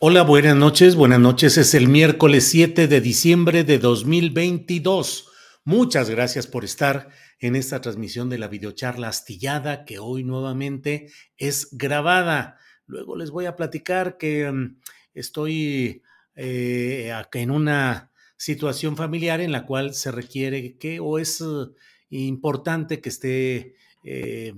Hola, buenas noches. Buenas noches. Es el miércoles 7 de diciembre de 2022. Muchas gracias por estar en esta transmisión de la videocharla astillada que hoy nuevamente es grabada. Luego les voy a platicar que um, estoy eh, en una situación familiar en la cual se requiere que o es uh, importante que esté eh,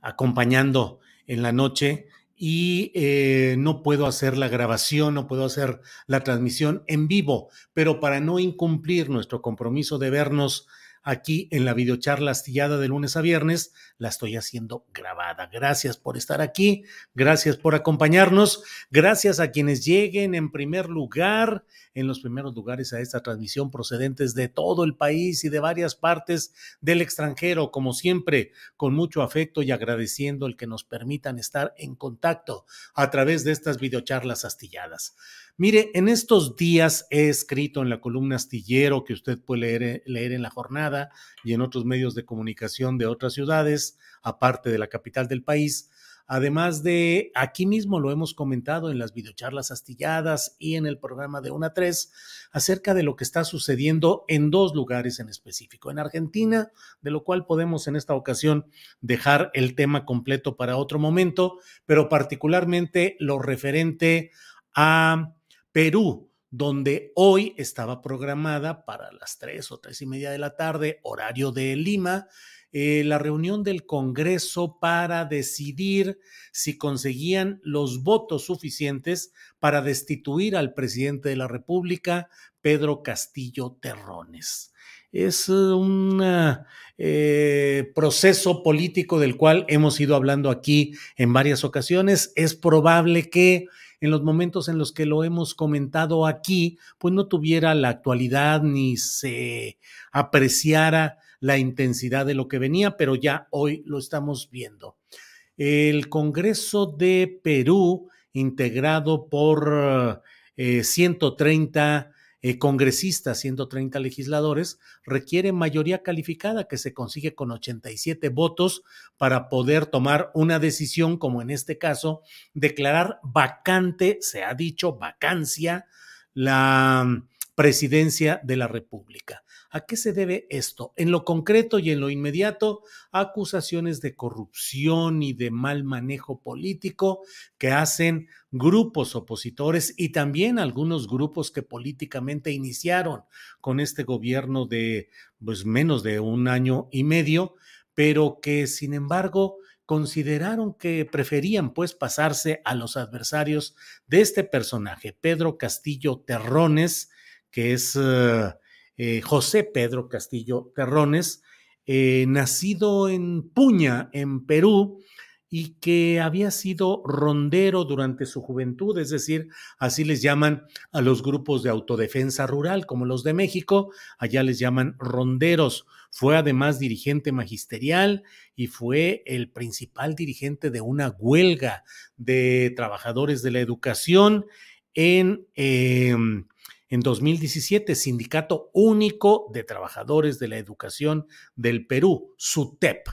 acompañando en la noche y eh, no puedo hacer la grabación, no puedo hacer la transmisión en vivo, pero para no incumplir nuestro compromiso de vernos aquí en la videocharla astillada de lunes a viernes, la estoy haciendo grabada. Gracias por estar aquí, gracias por acompañarnos, gracias a quienes lleguen en primer lugar, en los primeros lugares a esta transmisión procedentes de todo el país y de varias partes del extranjero, como siempre, con mucho afecto y agradeciendo el que nos permitan estar en contacto a través de estas videocharlas astilladas. Mire, en estos días he escrito en la columna astillero que usted puede leer, leer, en la jornada y en otros medios de comunicación de otras ciudades, aparte de la capital del país. Además de, aquí mismo lo hemos comentado en las videocharlas astilladas y en el programa de 1 a 3, acerca de lo que está sucediendo en dos lugares en específico. En Argentina, de lo cual podemos en esta ocasión dejar el tema completo para otro momento, pero particularmente lo referente a Perú, donde hoy estaba programada para las tres o tres y media de la tarde, horario de Lima, eh, la reunión del Congreso para decidir si conseguían los votos suficientes para destituir al presidente de la República, Pedro Castillo Terrones. Es un eh, proceso político del cual hemos ido hablando aquí en varias ocasiones. Es probable que en los momentos en los que lo hemos comentado aquí, pues no tuviera la actualidad ni se apreciara la intensidad de lo que venía, pero ya hoy lo estamos viendo. El Congreso de Perú, integrado por 130 eh, congresistas, 130 legisladores, requiere mayoría calificada que se consigue con 87 votos para poder tomar una decisión, como en este caso, declarar vacante, se ha dicho vacancia, la mm, presidencia de la República. ¿A qué se debe esto? En lo concreto y en lo inmediato, acusaciones de corrupción y de mal manejo político que hacen grupos opositores y también algunos grupos que políticamente iniciaron con este gobierno de pues, menos de un año y medio, pero que sin embargo consideraron que preferían pues pasarse a los adversarios de este personaje, Pedro Castillo Terrones, que es eh, eh, José Pedro Castillo Terrones, eh, nacido en Puña, en Perú, y que había sido rondero durante su juventud, es decir, así les llaman a los grupos de autodefensa rural, como los de México, allá les llaman ronderos. Fue además dirigente magisterial y fue el principal dirigente de una huelga de trabajadores de la educación en em, en 2017, Sindicato Único de Trabajadores de la Educación del Perú, SUTEP.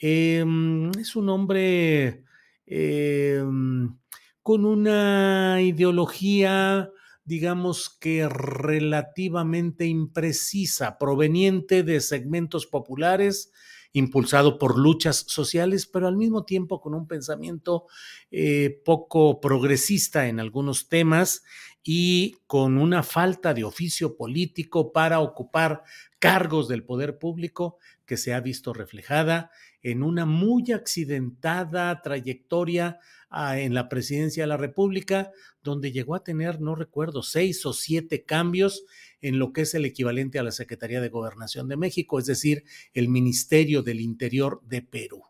Em, es un hombre em, con una ideología, digamos que relativamente imprecisa, proveniente de segmentos populares, impulsado por luchas sociales, pero al mismo tiempo con un pensamiento eh, poco progresista en algunos temas y con una falta de oficio político para ocupar cargos del poder público que se ha visto reflejada en una muy accidentada trayectoria en la presidencia de la República, donde llegó a tener, no recuerdo, seis o siete cambios en lo que es el equivalente a la Secretaría de Gobernación de México, es decir, el Ministerio del Interior de Perú.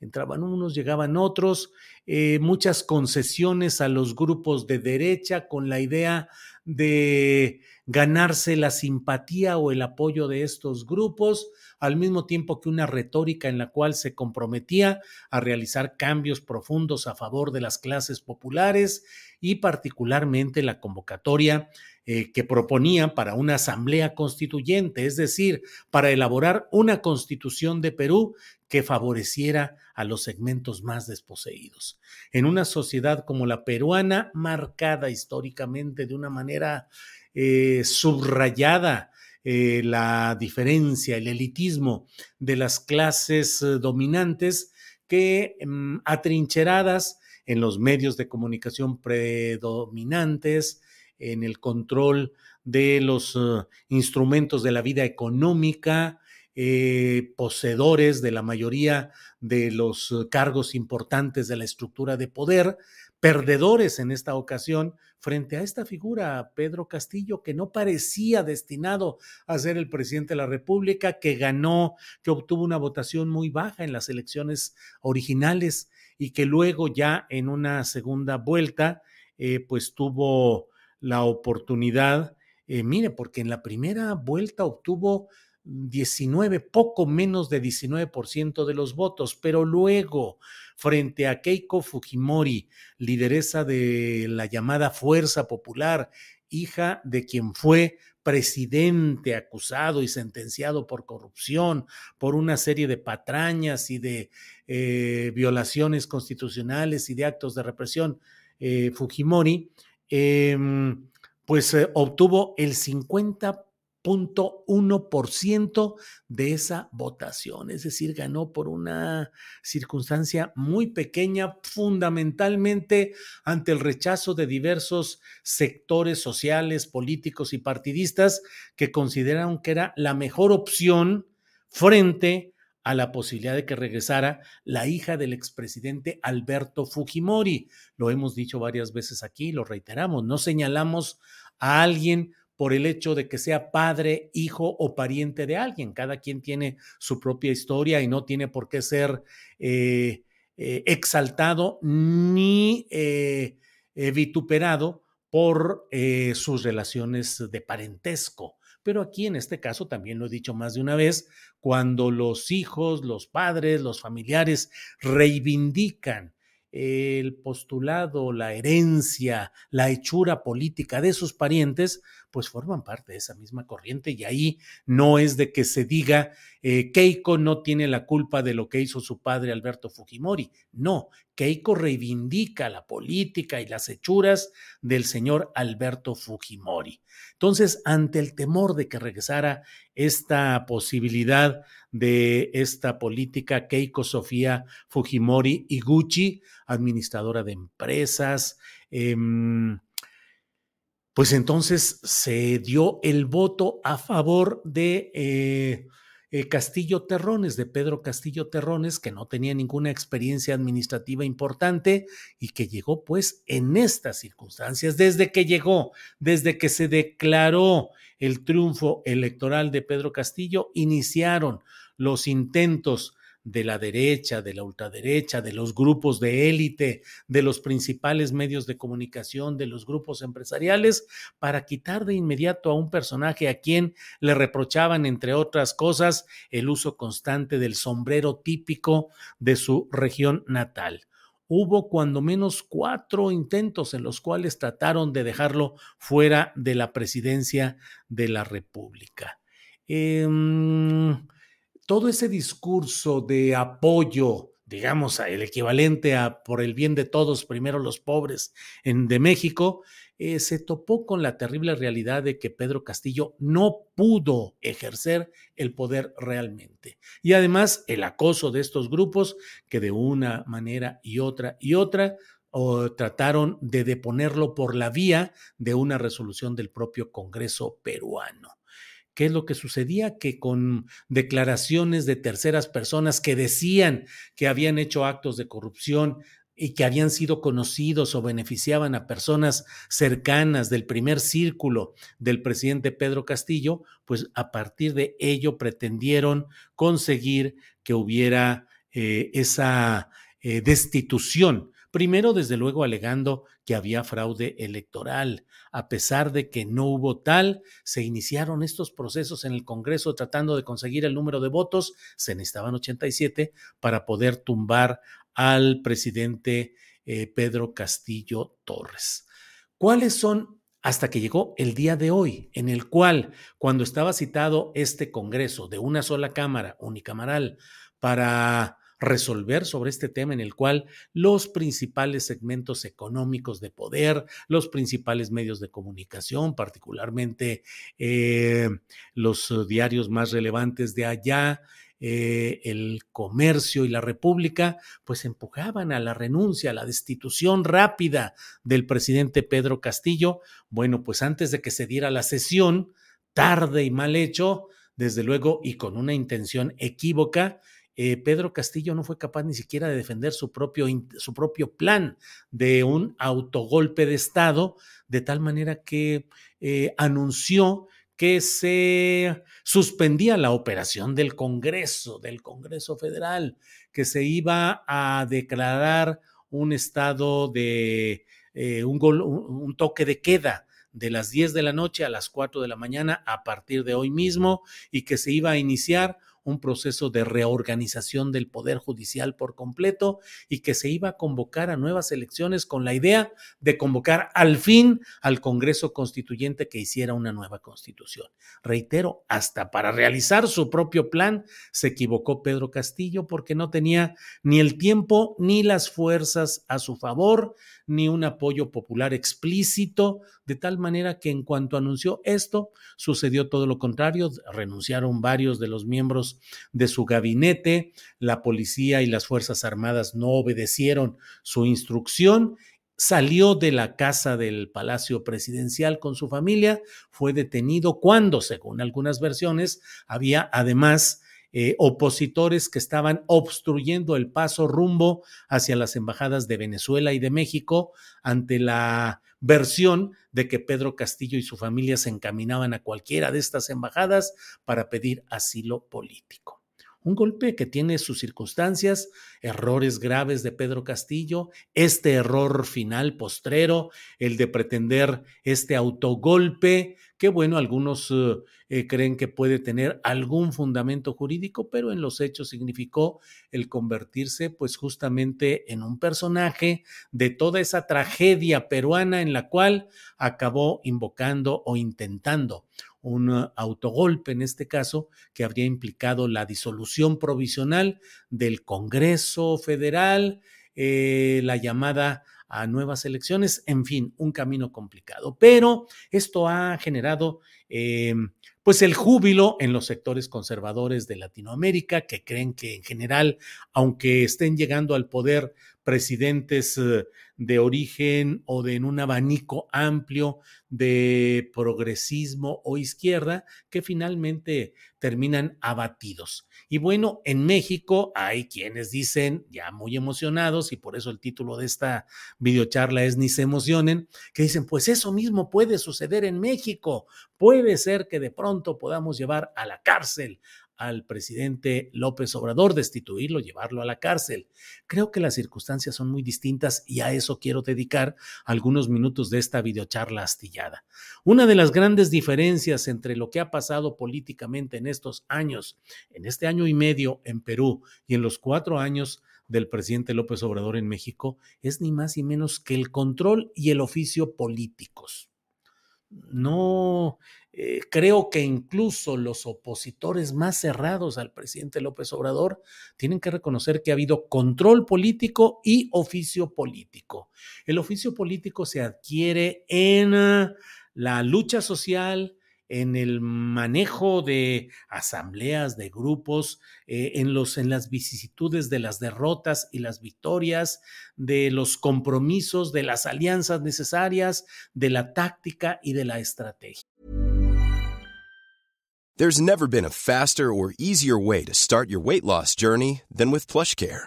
Entraban unos, llegaban otros, eh, muchas concesiones a los grupos de derecha con la idea de ganarse la simpatía o el apoyo de estos grupos, al mismo tiempo que una retórica en la cual se comprometía a realizar cambios profundos a favor de las clases populares y particularmente la convocatoria eh, que proponía para una asamblea constituyente, es decir, para elaborar una constitución de Perú que favoreciera a los segmentos más desposeídos. En una sociedad como la peruana, marcada históricamente de una manera eh, subrayada eh, la diferencia, el elitismo de las clases dominantes que mm, atrincheradas en los medios de comunicación predominantes, en el control de los eh, instrumentos de la vida económica, poseedores de la mayoría de los cargos importantes de la estructura de poder, perdedores en esta ocasión frente a esta figura, Pedro Castillo, que no parecía destinado a ser el presidente de la República, que ganó, que obtuvo una votación muy baja en las elecciones originales y que luego ya en una segunda vuelta, eh, pues tuvo la oportunidad, eh, mire, porque en la primera vuelta obtuvo 19, poco menos de 19% de los votos, pero luego frente a Keiko Fujimori, lideresa de la llamada Fuerza Popular, hija de quien fue presidente acusado y sentenciado por corrupción, por una serie de patrañas y de eh, violaciones constitucionales y de actos de represión, eh, Fujimori, em, pues eh, obtuvo el 50% ciento de esa votación, es decir, ganó por una circunstancia muy pequeña, fundamentalmente ante el rechazo de diversos sectores sociales, políticos y partidistas que consideraron que era la mejor opción frente a la posibilidad de que regresara la hija del expresidente Alberto Fujimori. Lo hemos dicho varias veces aquí, lo reiteramos, no señalamos a alguien por el hecho de que sea padre, hijo o pariente de alguien. Cada quien tiene su propia historia y no tiene por qué ser eh, eh, exaltado ni eh, vituperado por sus relaciones de parentesco. Pero aquí en este caso, también lo he dicho más de una vez, cuando los hijos, los padres, los familiares reivindican el postulado, la herencia, la hechura política de sus parientes, pues forman parte de esa misma corriente y ahí no es de que se diga eh, Keiko no tiene la culpa de lo que hizo su padre Alberto Fujimori. No, Keiko reivindica la política y las hechuras del señor Alberto Fujimori. Entonces, ante el temor de que regresara esta posibilidad de esta política, Keiko Sofía Fujimori Iguchi, administradora de empresas, eh, pues entonces se dio el voto a favor de eh, eh, Castillo Terrones, de Pedro Castillo Terrones, que no tenía ninguna experiencia administrativa importante y que llegó pues en estas circunstancias, desde que llegó, desde que se declaró el triunfo electoral de Pedro Castillo, iniciaron los intentos de la derecha, de la ultraderecha, de los grupos de élite, de los principales medios de comunicación, de los grupos empresariales, para quitar de inmediato a un personaje a quien le reprochaban, entre otras cosas, el uso constante del sombrero típico de su región natal hubo cuando menos cuatro intentos en los cuales trataron de dejarlo fuera de la presidencia de la República. Eh, todo ese discurso de apoyo, digamos, el equivalente a por el bien de todos, primero los pobres en, de México, eh, se topó con la terrible realidad de que Pedro Castillo no pudo ejercer el poder realmente. Y además el acoso de estos grupos que de una manera y otra y otra o trataron de deponerlo por la vía de una resolución del propio Congreso peruano. ¿Qué es lo que sucedía? Que con declaraciones de terceras personas que decían que habían hecho actos de corrupción y que habían sido conocidos o beneficiaban a personas cercanas del primer círculo del presidente Pedro Castillo, pues a partir de ello pretendieron conseguir que hubiera eh, esa eh, destitución Primero, desde luego, alegando que había fraude electoral. A pesar de que no hubo tal, se iniciaron estos procesos en el Congreso tratando de conseguir el número de votos. Se necesitaban 87 para poder tumbar al presidente eh, Pedro Castillo Torres. ¿Cuáles son hasta que llegó el día de hoy, en el cual, cuando estaba citado este Congreso de una sola Cámara, unicameral, para resolver sobre este tema en el cual los principales segmentos económicos de poder, los principales medios de comunicación, particularmente eh, los diarios más relevantes de allá, eh, el comercio y la república, pues empujaban a la renuncia, a la destitución rápida del presidente Pedro Castillo. Bueno, pues antes de que se diera la sesión, tarde y mal hecho, desde luego, y con una intención equívoca, eh, Pedro Castillo no fue capaz ni siquiera de defender su propio, su propio plan de un autogolpe de Estado, de tal manera que eh, anunció que se suspendía la operación del Congreso, del Congreso Federal, que se iba a declarar un estado de eh, un, un, toque de queda de las 10 de la noche a las 4 de la mañana a partir de hoy mismo y que se iba a iniciar un proceso de reorganización del Poder Judicial por completo y que se iba a convocar a nuevas elecciones con la idea de convocar al fin al Congreso Constituyente que hiciera una nueva constitución. Reitero, hasta para realizar su propio plan se equivocó Pedro Castillo porque no tenía ni el tiempo ni las fuerzas a su favor, ni un apoyo popular explícito, de tal manera que en cuanto anunció esto, sucedió todo lo contrario, renunciaron varios de los miembros de su gabinete, la policía y las Fuerzas Armadas no obedecieron su instrucción salió de la casa del Palacio Presidencial con su familia, fue detenido cuando, según algunas versiones, había además eh, opositores que estaban obstruyendo el paso rumbo hacia las embajadas de Venezuela y de México ante la versión de que Pedro Castillo y su familia se encaminaban a cualquiera de estas embajadas para pedir asilo político. Un golpe que tiene sus circunstancias, errores graves de Pedro Castillo, este error final postrero, el de pretender este autogolpe, que bueno, algunos eh, eh, creen que puede tener algún fundamento jurídico, pero en los hechos significó el convertirse pues justamente en un personaje de toda esa tragedia peruana en la cual acabó invocando o intentando un uh, autogolpe en este caso que habría implicado la disolución provisional del Congreso Federal, eh, la llamada a nuevas elecciones, en fin, un camino complicado. Pero esto ha generado eh, pues el júbilo en los sectores conservadores de Latinoamérica que creen que en general, aunque estén llegando al poder presidentes eh, de origen o de en un abanico amplio de progresismo o izquierda que finalmente terminan abatidos. Y bueno, en México hay quienes dicen, ya muy emocionados, y por eso el título de esta videocharla es Ni se emocionen, que dicen, pues eso mismo puede suceder en México. Puede ser que de pronto podamos llevar a la cárcel al presidente López Obrador, destituirlo, llevarlo a la cárcel. Creo que las circunstancias son muy distintas y a eso quiero dedicar algunos minutos de esta videocharla astillada. Una de las grandes diferencias entre lo que ha pasado políticamente en estos años, en este año y medio en Perú y en los cuatro años del presidente López Obrador en México, es ni más ni menos que el control y el oficio políticos. No eh, creo que incluso los opositores más cerrados al presidente López Obrador tienen que reconocer que ha habido control político y oficio político. El oficio político se adquiere en ah, la lucha social, en el manejo de asambleas, de grupos, eh, en, los, en las vicisitudes de las derrotas y las victorias, de los compromisos, de las alianzas necesarias, de la táctica y de la estrategia. There's never been a faster or easier way to start your weight loss journey than with PlushCare.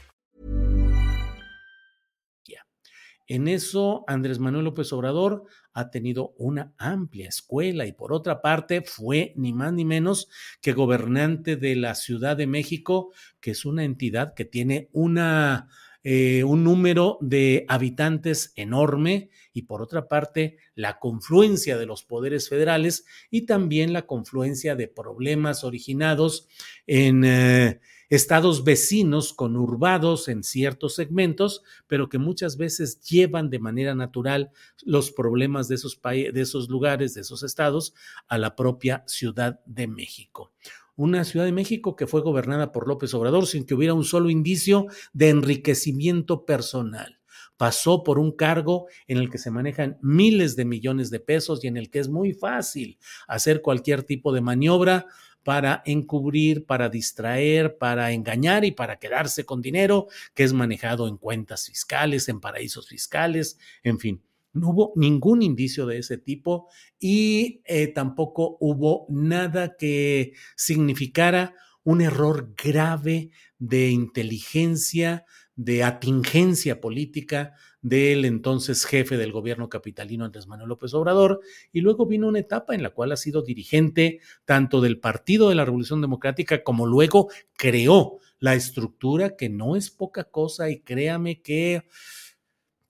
En eso, Andrés Manuel López Obrador ha tenido una amplia escuela y por otra parte fue ni más ni menos que gobernante de la Ciudad de México, que es una entidad que tiene una eh, un número de habitantes enorme y por otra parte la confluencia de los poderes federales y también la confluencia de problemas originados en eh, estados vecinos conurbados en ciertos segmentos, pero que muchas veces llevan de manera natural los problemas de esos, de esos lugares, de esos estados, a la propia Ciudad de México una Ciudad de México que fue gobernada por López Obrador sin que hubiera un solo indicio de enriquecimiento personal. Pasó por un cargo en el que se manejan miles de millones de pesos y en el que es muy fácil hacer cualquier tipo de maniobra para encubrir, para distraer, para engañar y para quedarse con dinero que es manejado en cuentas fiscales, en paraísos fiscales, en fin. No hubo ningún indicio de ese tipo y eh, tampoco hubo nada que significara un error grave de inteligencia, de atingencia política del entonces jefe del gobierno capitalino Andrés Manuel López Obrador, y luego vino una etapa en la cual ha sido dirigente tanto del Partido de la Revolución Democrática como luego creó la estructura que no es poca cosa y créame que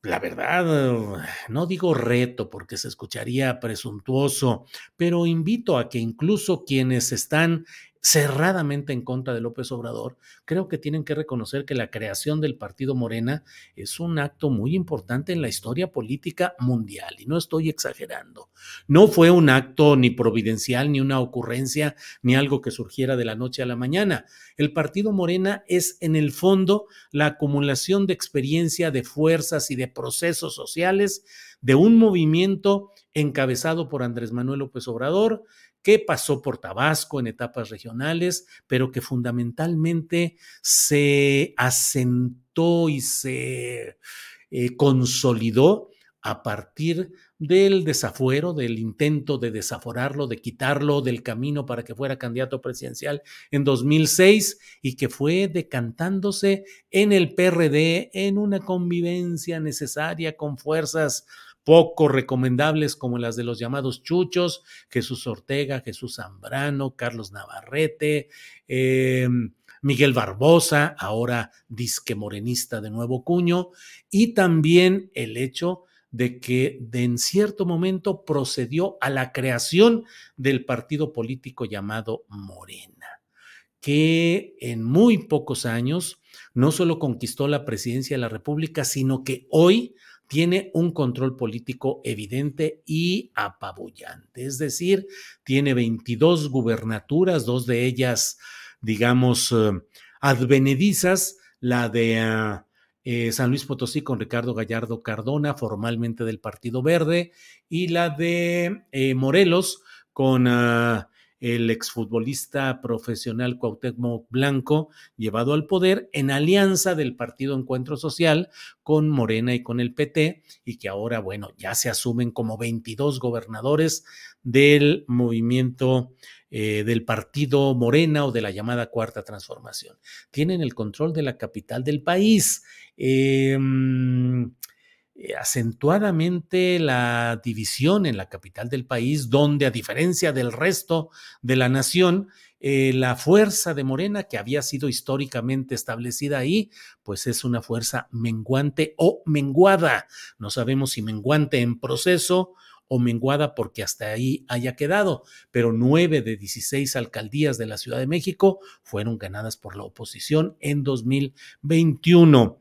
la verdad, no digo reto porque se escucharía presuntuoso, pero invito a que incluso quienes están cerradamente en contra de López Obrador, creo que tienen que reconocer que la creación del partido Morena es un acto muy importante en la historia política mundial, y no estoy exagerando. No fue un acto ni providencial, ni una ocurrencia, ni algo que surgiera de la noche a la mañana. El partido Morena es en el fondo la acumulación de experiencia, de fuerzas y de procesos sociales de un movimiento encabezado por Andrés Manuel López Obrador, que pasó por Tabasco en etapas regionales, pero que fundamentalmente se asentó y se eh, consolidó a partir del desafuero, del intento de desaforarlo, de quitarlo del camino para que fuera candidato presidencial en 2006 y que fue decantándose en el PRD en una convivencia necesaria con fuerzas poco recomendables como las de los llamados chuchos, Jesús Ortega, Jesús Zambrano, Carlos Navarrete, eh, Miguel Barbosa, ahora disque morenista de nuevo cuño, y también el hecho de que de en cierto momento procedió a la creación del partido político llamado Morena, que en muy pocos años no solo conquistó la presidencia de la República, sino que hoy tiene un control político evidente y apabullante. Es decir, tiene 22 gubernaturas, dos de ellas, digamos, eh, advenedizas, la de ah, eh, San Luis Potosí con Ricardo Gallardo Cardona, formalmente del Partido Verde, y la de eh, Morelos con... el exfutbolista profesional Cuauhtémoc Blanco, llevado al poder en alianza del Partido Encuentro Social con Morena y con el PT, y que ahora, bueno, ya se asumen como 22 gobernadores del movimiento eh, del partido Morena o de la llamada Cuarta Transformación. Tienen el control de la capital del país. Eh, eh, acentuadamente la división en la capital del país, donde a diferencia del resto de la nación, eh, la fuerza de Morena, que había sido históricamente establecida ahí, pues es una fuerza menguante o menguada. No sabemos si menguante en proceso o menguada porque hasta ahí haya quedado, pero nueve de 16 alcaldías de la Ciudad de México fueron ganadas por la oposición en 2021.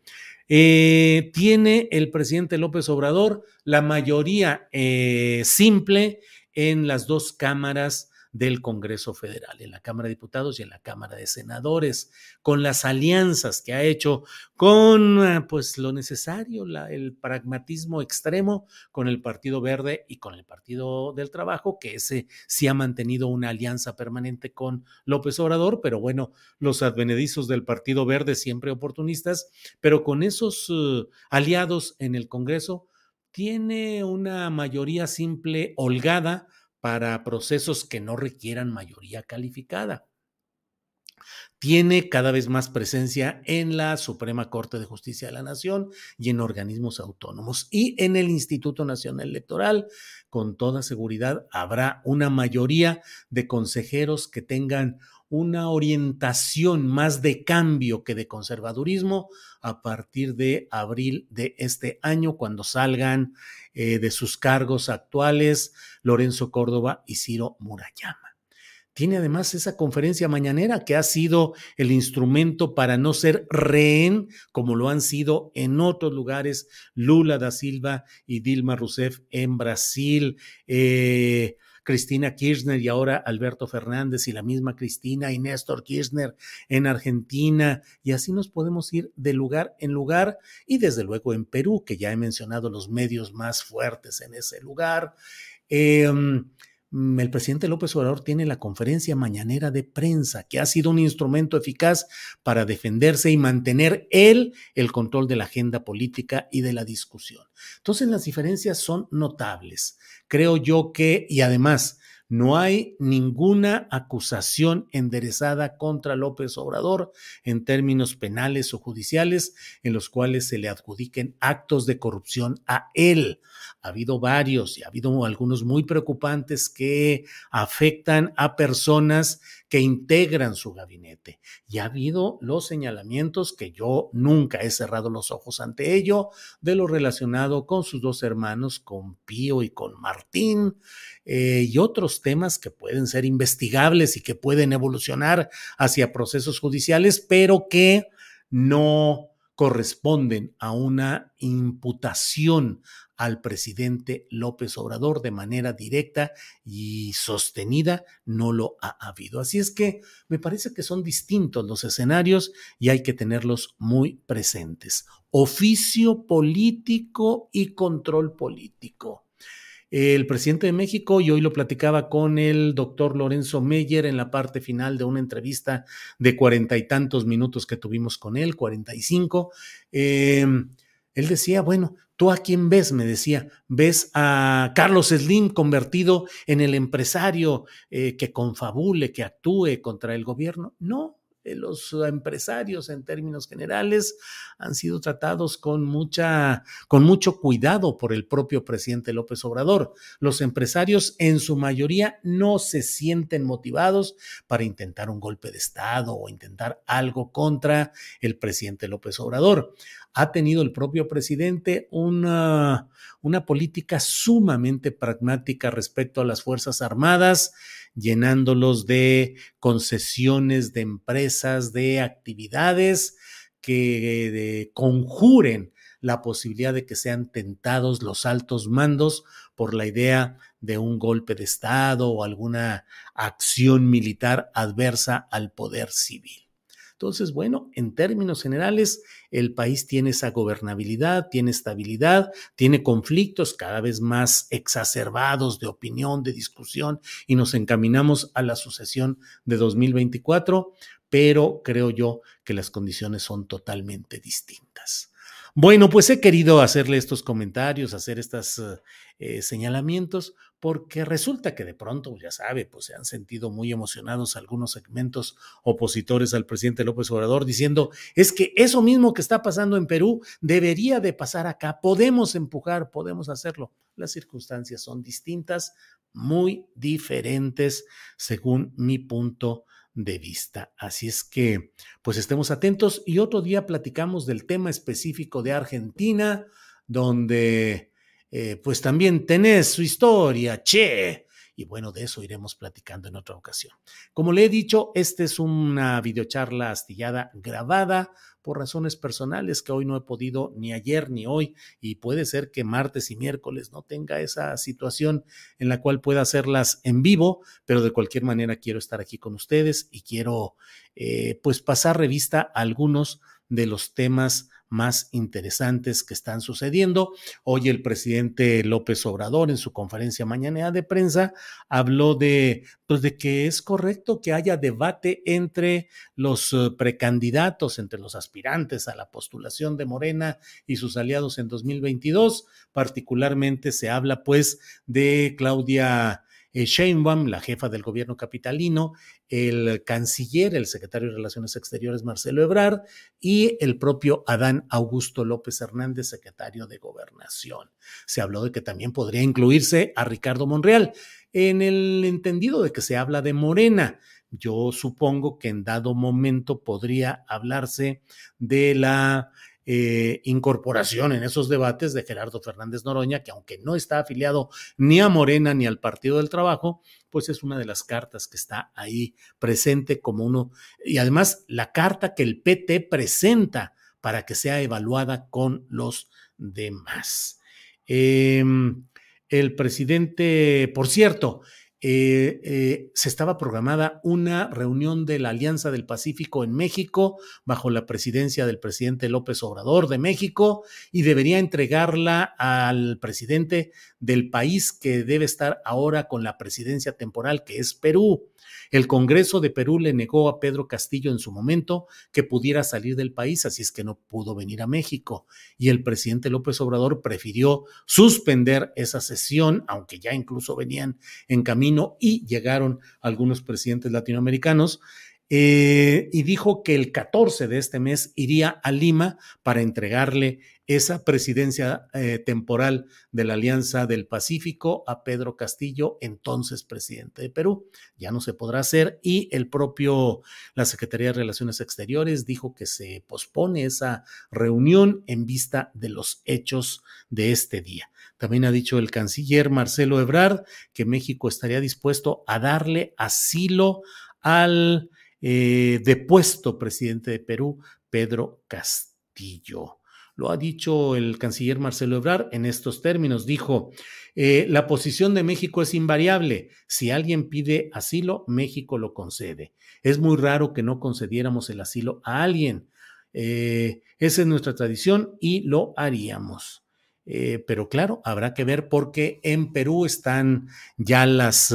Eh, tiene el presidente López Obrador la mayoría eh, simple en las dos cámaras del Congreso Federal, en la Cámara de Diputados y en la Cámara de Senadores, con las alianzas que ha hecho, con ah, pues lo necesario, el pragmatismo extremo con el Partido Verde y con el Partido del Trabajo, que ese sí ha mantenido una alianza permanente con López Obrador, pero bueno, los advenedizos del Partido Verde siempre oportunistas, pero con esos uh, aliados en el Congreso tiene una mayoría simple holgada para procesos que no requieran mayoría calificada. Tiene cada vez más presencia en la Suprema Corte de Justicia de la Nación y en organismos autónomos. Y en el Instituto Nacional Electoral, con toda seguridad, habrá una mayoría de consejeros que tengan una orientación más de cambio que de conservadurismo a partir de abril de este año, cuando salgan eh, de sus cargos actuales Lorenzo Córdoba y Ciro Murayama. Tiene además esa conferencia mañanera que ha sido el instrumento para no ser rehén, como lo han sido en otros lugares Lula da Silva y Dilma Rousseff en Brasil. Eh, Cristina Kirchner y ahora Alberto Fernández y la misma Cristina y Néstor Kirchner en Argentina y así nos podemos ir de lugar en lugar y desde luego en Perú, que ya he mencionado los medios más fuertes en ese lugar. Em, el presidente López Obrador tiene la conferencia mañanera de prensa, que ha sido un instrumento eficaz para defenderse y mantener él el control de la agenda política y de la discusión. Entonces las diferencias son notables. Creo yo que, y además, no hay ninguna acusación enderezada contra López Obrador en términos penales o judiciales en los cuales se le adjudiquen actos de corrupción a él. Ha habido varios y ha habido algunos muy preocupantes que afectan a personas que integran su gabinete. Y ha habido los señalamientos que yo nunca he cerrado los ojos ante ello, de lo relacionado con sus dos hermanos, con Pío y con Martín, eh, y otros temas que pueden ser investigables y que pueden evolucionar hacia procesos judiciales, pero que no corresponden a una imputación al presidente López Obrador de manera directa y sostenida, no lo ha habido. Así es que me parece que son distintos los escenarios y hay que tenerlos muy presentes. Oficio político y control político. El presidente de México, y hoy lo platicaba con el doctor Lorenzo Meyer en la parte final de una entrevista de cuarenta y tantos minutos que tuvimos con él, cuarenta y cinco, em, él decía, bueno, ¿tú a quién ves? Me decía, ¿ves a Carlos Slim convertido en el empresario eh, que confabule, que actúe contra el gobierno? No, eh, los empresarios en términos generales han sido tratados con mucha con mucho cuidado por el propio presidente López Obrador. Los empresarios en su mayoría no se sienten motivados para intentar un golpe de estado o intentar algo contra el presidente López Obrador. Ha tenido el propio presidente una, una política sumamente pragmática respecto a las Fuerzas Armadas llenándolos de concesiones de empresas, de actividades que conjuren la posibilidad de que sean tentados los altos mandos por la idea de un golpe de Estado o alguna acción militar adversa al poder civil. Entonces, bueno, en términos generales, el país tiene esa gobernabilidad, tiene estabilidad, tiene conflictos cada vez más exacerbados de opinión, de discusión, y nos encaminamos a la sucesión de 2024, pero creo yo que las condiciones son totalmente distintas. Bueno, pues he querido hacerle estos comentarios, hacer estos eh, señalamientos, porque resulta que de pronto, ya sabe, pues se han sentido muy emocionados algunos segmentos opositores al presidente López Obrador diciendo, es que eso mismo que está pasando en Perú debería de pasar acá, podemos empujar, podemos hacerlo. Las circunstancias son distintas, muy diferentes según mi punto de vista. Así es que, pues estemos atentos y otro día platicamos del tema específico de Argentina, donde, eh, pues también tenés su historia, che, y bueno, de eso iremos platicando en otra ocasión. Como le he dicho, esta es una videocharla astillada grabada por razones personales que hoy no he podido ni ayer ni hoy y puede ser que martes y miércoles no tenga esa situación en la cual pueda hacerlas en vivo, pero de cualquier manera quiero estar aquí con ustedes y quiero eh, pues pasar revista a algunos de los temas más interesantes que están sucediendo. Hoy el presidente López Obrador en su conferencia mañana de prensa habló de, pues de que es correcto que haya debate entre los eh, precandidatos, entre los aspirantes a la postulación de Morena y sus aliados en 2022. Particularmente se habla pues de Claudia eh, la jefa del gobierno capitalino, el canciller, el secretario de Relaciones Exteriores Marcelo Ebrard y el propio Adán Augusto López Hernández, secretario de Gobernación. Se habló de que también podría incluirse a Ricardo Monreal, en el entendido de que se habla de Morena. Yo supongo que en dado momento podría hablarse de la eh, incorporación en esos debates de Gerardo Fernández Noroña, que aunque no está afiliado ni a Morena ni al Partido del Trabajo, pues es una de las cartas que está ahí presente como uno, y además la carta que el PT presenta para que sea evaluada con los demás. Em, el presidente, por cierto, eh, eh, se estaba programada una reunión de la Alianza del Pacífico en México bajo la presidencia del presidente López Obrador de México y debería entregarla al presidente del país que debe estar ahora con la presidencia temporal, que es Perú. El Congreso de Perú le negó a Pedro Castillo en su momento que pudiera salir del país, así es que no pudo venir a México. Y el presidente López Obrador prefirió suspender esa sesión, aunque ya incluso venían en camino y llegaron algunos presidentes latinoamericanos eh, y dijo que el 14 de este mes iría a Lima para entregarle esa presidencia eh, temporal de la Alianza del Pacífico a Pedro Castillo, entonces presidente de Perú. Ya no se podrá hacer y el propio, la Secretaría de Relaciones Exteriores dijo que se pospone esa reunión en vista de los hechos de este día. También ha dicho el canciller Marcelo Ebrard que México estaría dispuesto a darle asilo al eh, depuesto presidente de Perú, Pedro Castillo. Lo ha dicho el canciller Marcelo Ebrard en estos términos. Dijo, eh, la posición de México es invariable. Si alguien pide asilo, México lo concede. Es muy raro que no concediéramos el asilo a alguien. Eh, esa es nuestra tradición y lo haríamos. pero claro, habrá que ver porque en Perú están ya las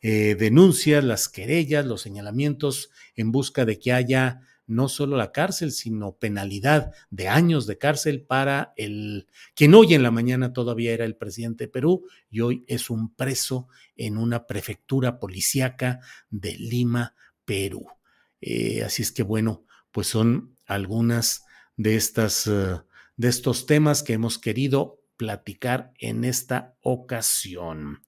eh, denuncias, las querellas, los señalamientos en busca de que haya no solo la cárcel, sino penalidad de años de cárcel para el quien hoy en la mañana todavía era el presidente de Perú y hoy es un preso en una prefectura policíaca de Lima, Perú. Eh, así es que bueno, pues son algunas de estas eh, de estos temas que hemos querido platicar en esta ocasión.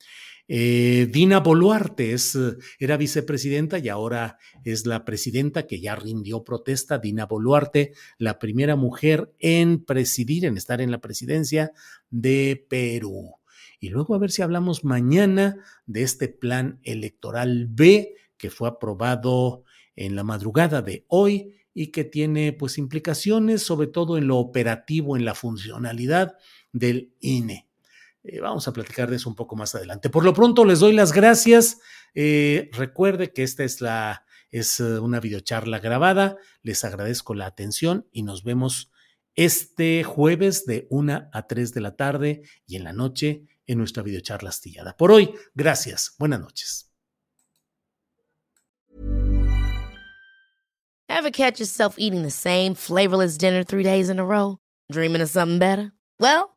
Eh, Dina Boluarte es, era vicepresidenta y ahora es la presidenta que ya rindió protesta. Dina Boluarte, la primera mujer en presidir, en estar en la presidencia de Perú. Y luego a ver si hablamos mañana de este plan electoral B que fue aprobado en la madrugada de hoy y que tiene pues implicaciones sobre todo en lo operativo, en la funcionalidad del INE. Eh, vamos a platicar de eso un poco más adelante. Por lo pronto les doy las gracias. Eh, recuerde que esta es la Es eh, una videocharla grabada. Les agradezco la atención y nos vemos este jueves de 1 a 3 de la tarde y en la noche en nuestra videocharla astillada. Por hoy, gracias. Buenas noches. Ever catch yourself eating the same flavorless dinner three days in a row? Dreaming of something better? Well,